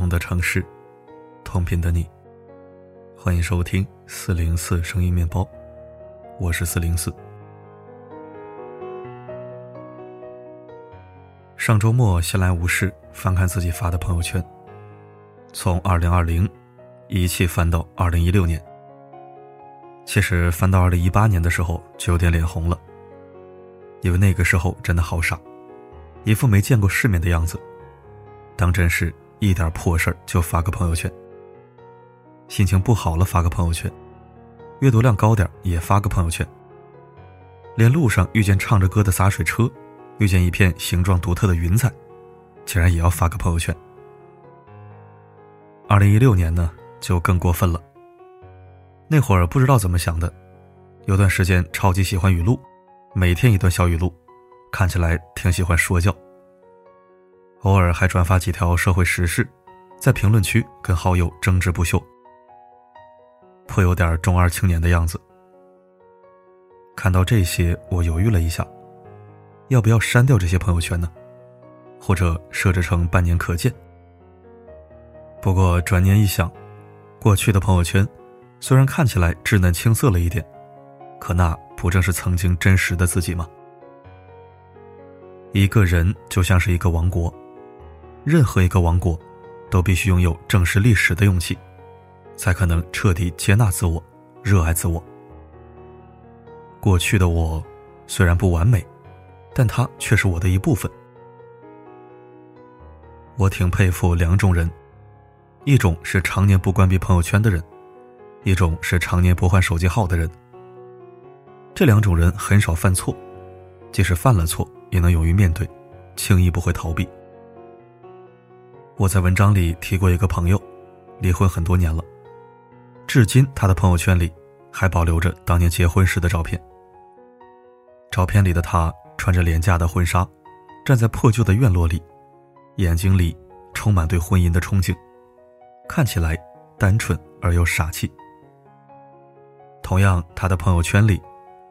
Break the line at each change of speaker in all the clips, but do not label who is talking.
同的城市，同频的你。欢迎收听四零四声音面包，我是四零四。上周末闲来无事，翻看自己发的朋友圈，从二零二零一气翻到二零一六年。其实翻到二零一八年的时候，就有点脸红了，因为那个时候真的好傻，一副没见过世面的样子，当真是。一点破事儿就发个朋友圈，心情不好了发个朋友圈，阅读量高点也发个朋友圈。连路上遇见唱着歌的洒水车，遇见一片形状独特的云彩，竟然也要发个朋友圈。二零一六年呢，就更过分了。那会儿不知道怎么想的，有段时间超级喜欢语录，每天一段小语录，看起来挺喜欢说教。偶尔还转发几条社会时事，在评论区跟好友争执不休，颇有点中二青年的样子。看到这些，我犹豫了一下，要不要删掉这些朋友圈呢？或者设置成半年可见？不过转念一想，过去的朋友圈虽然看起来稚嫩青涩了一点，可那不正是曾经真实的自己吗？一个人就像是一个王国。任何一个王国，都必须拥有正视历史的勇气，才可能彻底接纳自我，热爱自我。过去的我虽然不完美，但它却是我的一部分。我挺佩服两种人，一种是常年不关闭朋友圈的人，一种是常年不换手机号的人。这两种人很少犯错，即使犯了错，也能勇于面对，轻易不会逃避。我在文章里提过一个朋友，离婚很多年了，至今他的朋友圈里还保留着当年结婚时的照片。照片里的他穿着廉价的婚纱，站在破旧的院落里，眼睛里充满对婚姻的憧憬，看起来单纯而又傻气。同样，他的朋友圈里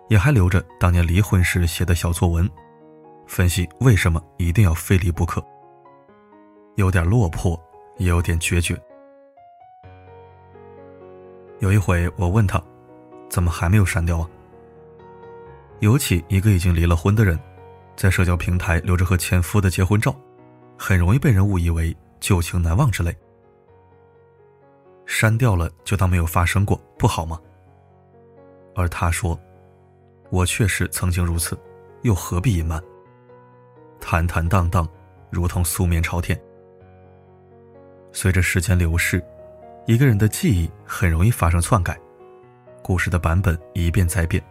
也还留着当年离婚时写的小作文，分析为什么一定要非离不可。有点落魄，也有点决绝。有一回，我问他，怎么还没有删掉啊？尤其一个已经离了婚的人，在社交平台留着和前夫的结婚照，很容易被人误以为旧情难忘之类。删掉了就当没有发生过，不好吗？而他说，我确实曾经如此，又何必隐瞒？坦坦荡荡，如同素面朝天。随着时间流逝，一个人的记忆很容易发生篡改，故事的版本一变再变，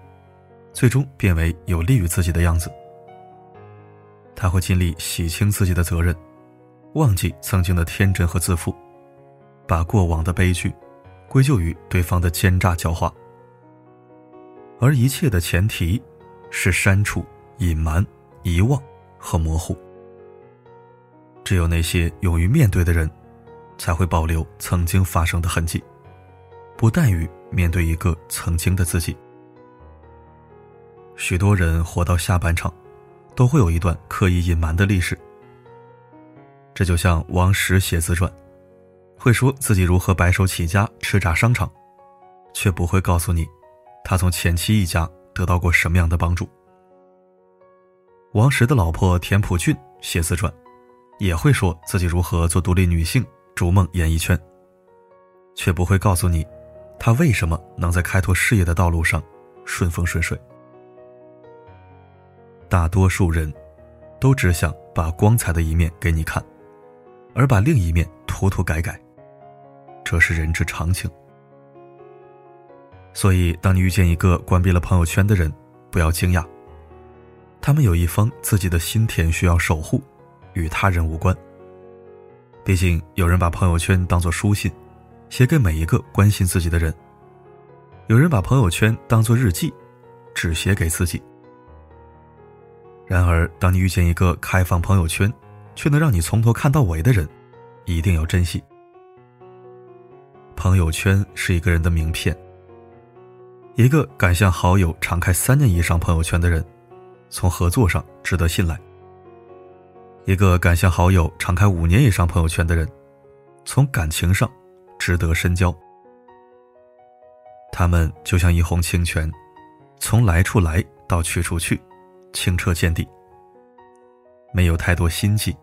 最终变为有利于自己的样子。他会尽力洗清自己的责任，忘记曾经的天真和自负，把过往的悲剧归咎于对方的奸诈狡猾。而一切的前提是删除、隐瞒、遗忘和模糊。只有那些勇于面对的人。才会保留曾经发生的痕迹，不惮于面对一个曾经的自己。许多人活到下半场，都会有一段刻意隐瞒的历史。这就像王石写自传，会说自己如何白手起家、叱咤商场，却不会告诉你，他从前妻一家得到过什么样的帮助。王石的老婆田朴珺写自传，也会说自己如何做独立女性。逐梦演艺圈，却不会告诉你，他为什么能在开拓事业的道路上顺风顺水。大多数人，都只想把光彩的一面给你看，而把另一面涂涂改改，这是人之常情。所以，当你遇见一个关闭了朋友圈的人，不要惊讶，他们有一方自己的心田需要守护，与他人无关。毕竟，有人把朋友圈当作书信，写给每一个关心自己的人；有人把朋友圈当作日记，只写给自己。然而，当你遇见一个开放朋友圈，却能让你从头看到尾的人，一定要珍惜。朋友圈是一个人的名片。一个敢向好友敞开三年以上朋友圈的人，从合作上值得信赖。一个敢向好友敞开五年以上朋友圈的人，从感情上值得深交。他们就像一泓清泉，从来处来到去处去，清澈见底，没有太多心计，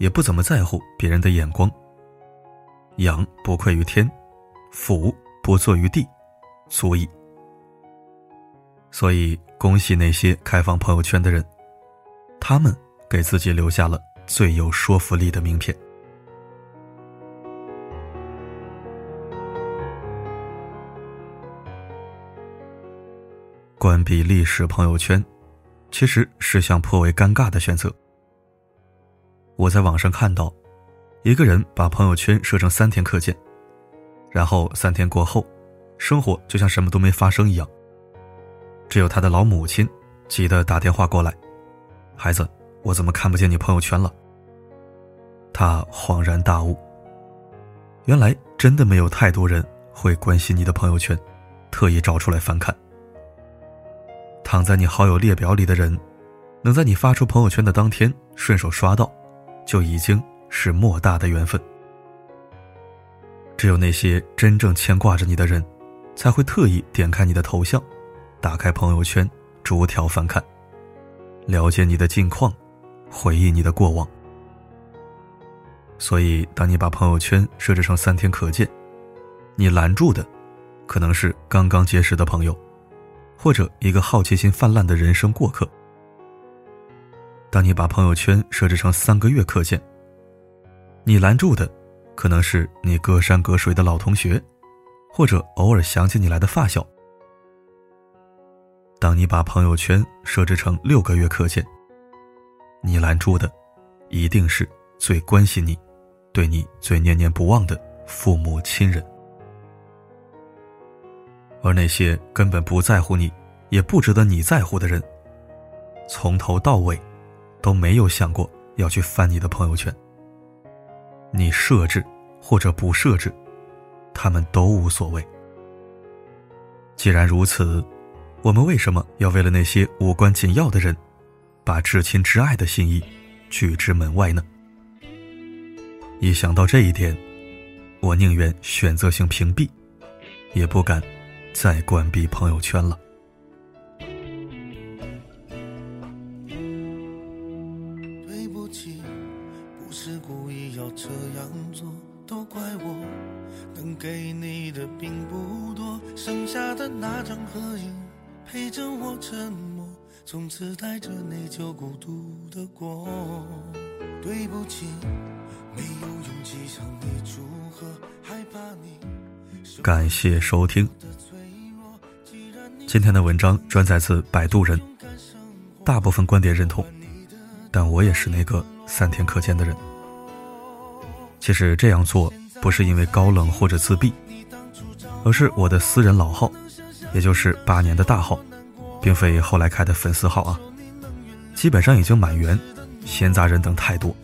也不怎么在乎别人的眼光。仰不愧于天，俯不怍于地，足矣。所以，恭喜那些开放朋友圈的人，他们给自己留下了最有说服力的名片。关闭历史朋友圈，其实是项颇为尴尬的选择。我在网上看到，一个人把朋友圈设成三天可见，然后三天过后，生活就像什么都没发生一样。只有他的老母亲急得打电话过来：“孩子，我怎么看不见你朋友圈了？”他恍然大悟，原来真的没有太多人会关心你的朋友圈，特意找出来翻看。躺在你好友列表里的人，能在你发出朋友圈的当天顺手刷到，就已经是莫大的缘分。只有那些真正牵挂着你的人，才会特意点开你的头像，打开朋友圈，逐条翻看，了解你的近况，回忆你的过往。所以，当你把朋友圈设置成三天可见，你拦住的，可能是刚刚结识的朋友。或者一个好奇心泛滥的人生过客。当你把朋友圈设置成三个月可见，你拦住的可能是你隔山隔水的老同学，或者偶尔想起你来的发小。当你把朋友圈设置成六个月可见，你拦住的一定是最关心你、对你最念念不忘的父母亲人。而那些根本不在乎你，也不值得你在乎的人，从头到尾都没有想过要去翻你的朋友圈。你设置或者不设置，他们都无所谓。既然如此，我们为什么要为了那些无关紧要的人，把至亲至爱的心意拒之门外呢？一想到这一点，我宁愿选择性屏蔽，也不敢。再关闭朋友圈了。对不起，不是故意要这样做，都怪我，能给你的并不多，剩下的那张合影陪着我沉默，从此带着内疚孤独的过。对不起，没有勇气向你祝贺，害怕你。感谢收听。今天的文章转载自摆渡人，大部分观点认同，但我也是那个三天可见的人。其实这样做不是因为高冷或者自闭，而是我的私人老号，也就是八年的大号，并非后来开的粉丝号啊，基本上已经满员，闲杂人等太多。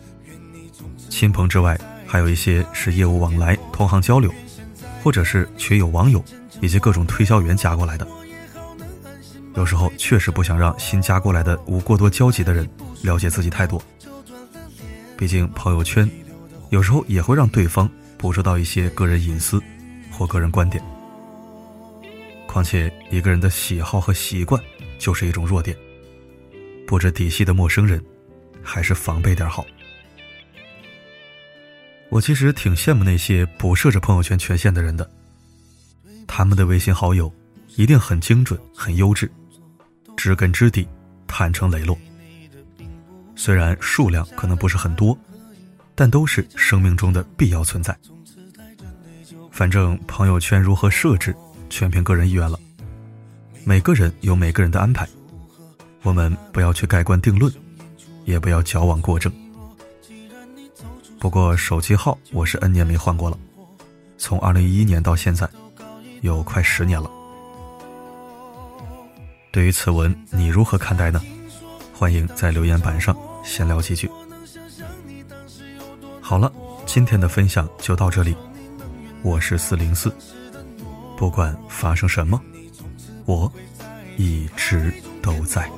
亲朋之外，还有一些是业务往来、同行交流，或者是群友、网友以及各种推销员加过来的。有时候确实不想让新加过来的无过多交集的人了解自己太多，毕竟朋友圈有时候也会让对方捕捉到一些个人隐私或个人观点。况且一个人的喜好和习惯就是一种弱点，不知底细的陌生人还是防备点好。我其实挺羡慕那些不设置朋友圈权限的人的，他们的微信好友一定很精准、很优质。知根知底，坦诚磊落。虽然数量可能不是很多，但都是生命中的必要存在。反正朋友圈如何设置，全凭个人意愿了。每个人有每个人的安排，我们不要去盖棺定论，也不要矫枉过正。不过手机号我是 N 年没换过了，从2011年到现在，有快十年了。对于此文，你如何看待呢？欢迎在留言板上闲聊几句。好了，今天的分享就到这里。我是四零四，不管发生什么，我一直都在。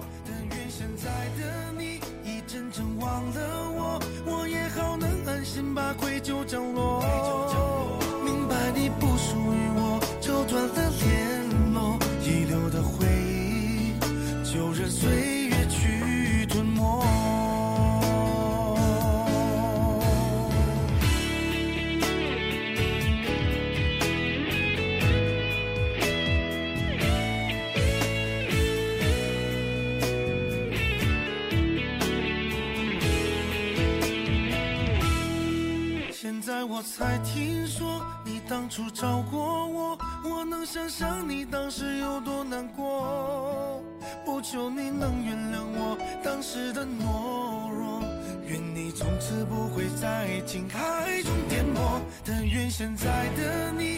我
才听说你当初找过我，我能想象你当时有多难过。不求你能原谅我当时的懦弱，愿你从此不会在情海中颠簸。但愿现在的你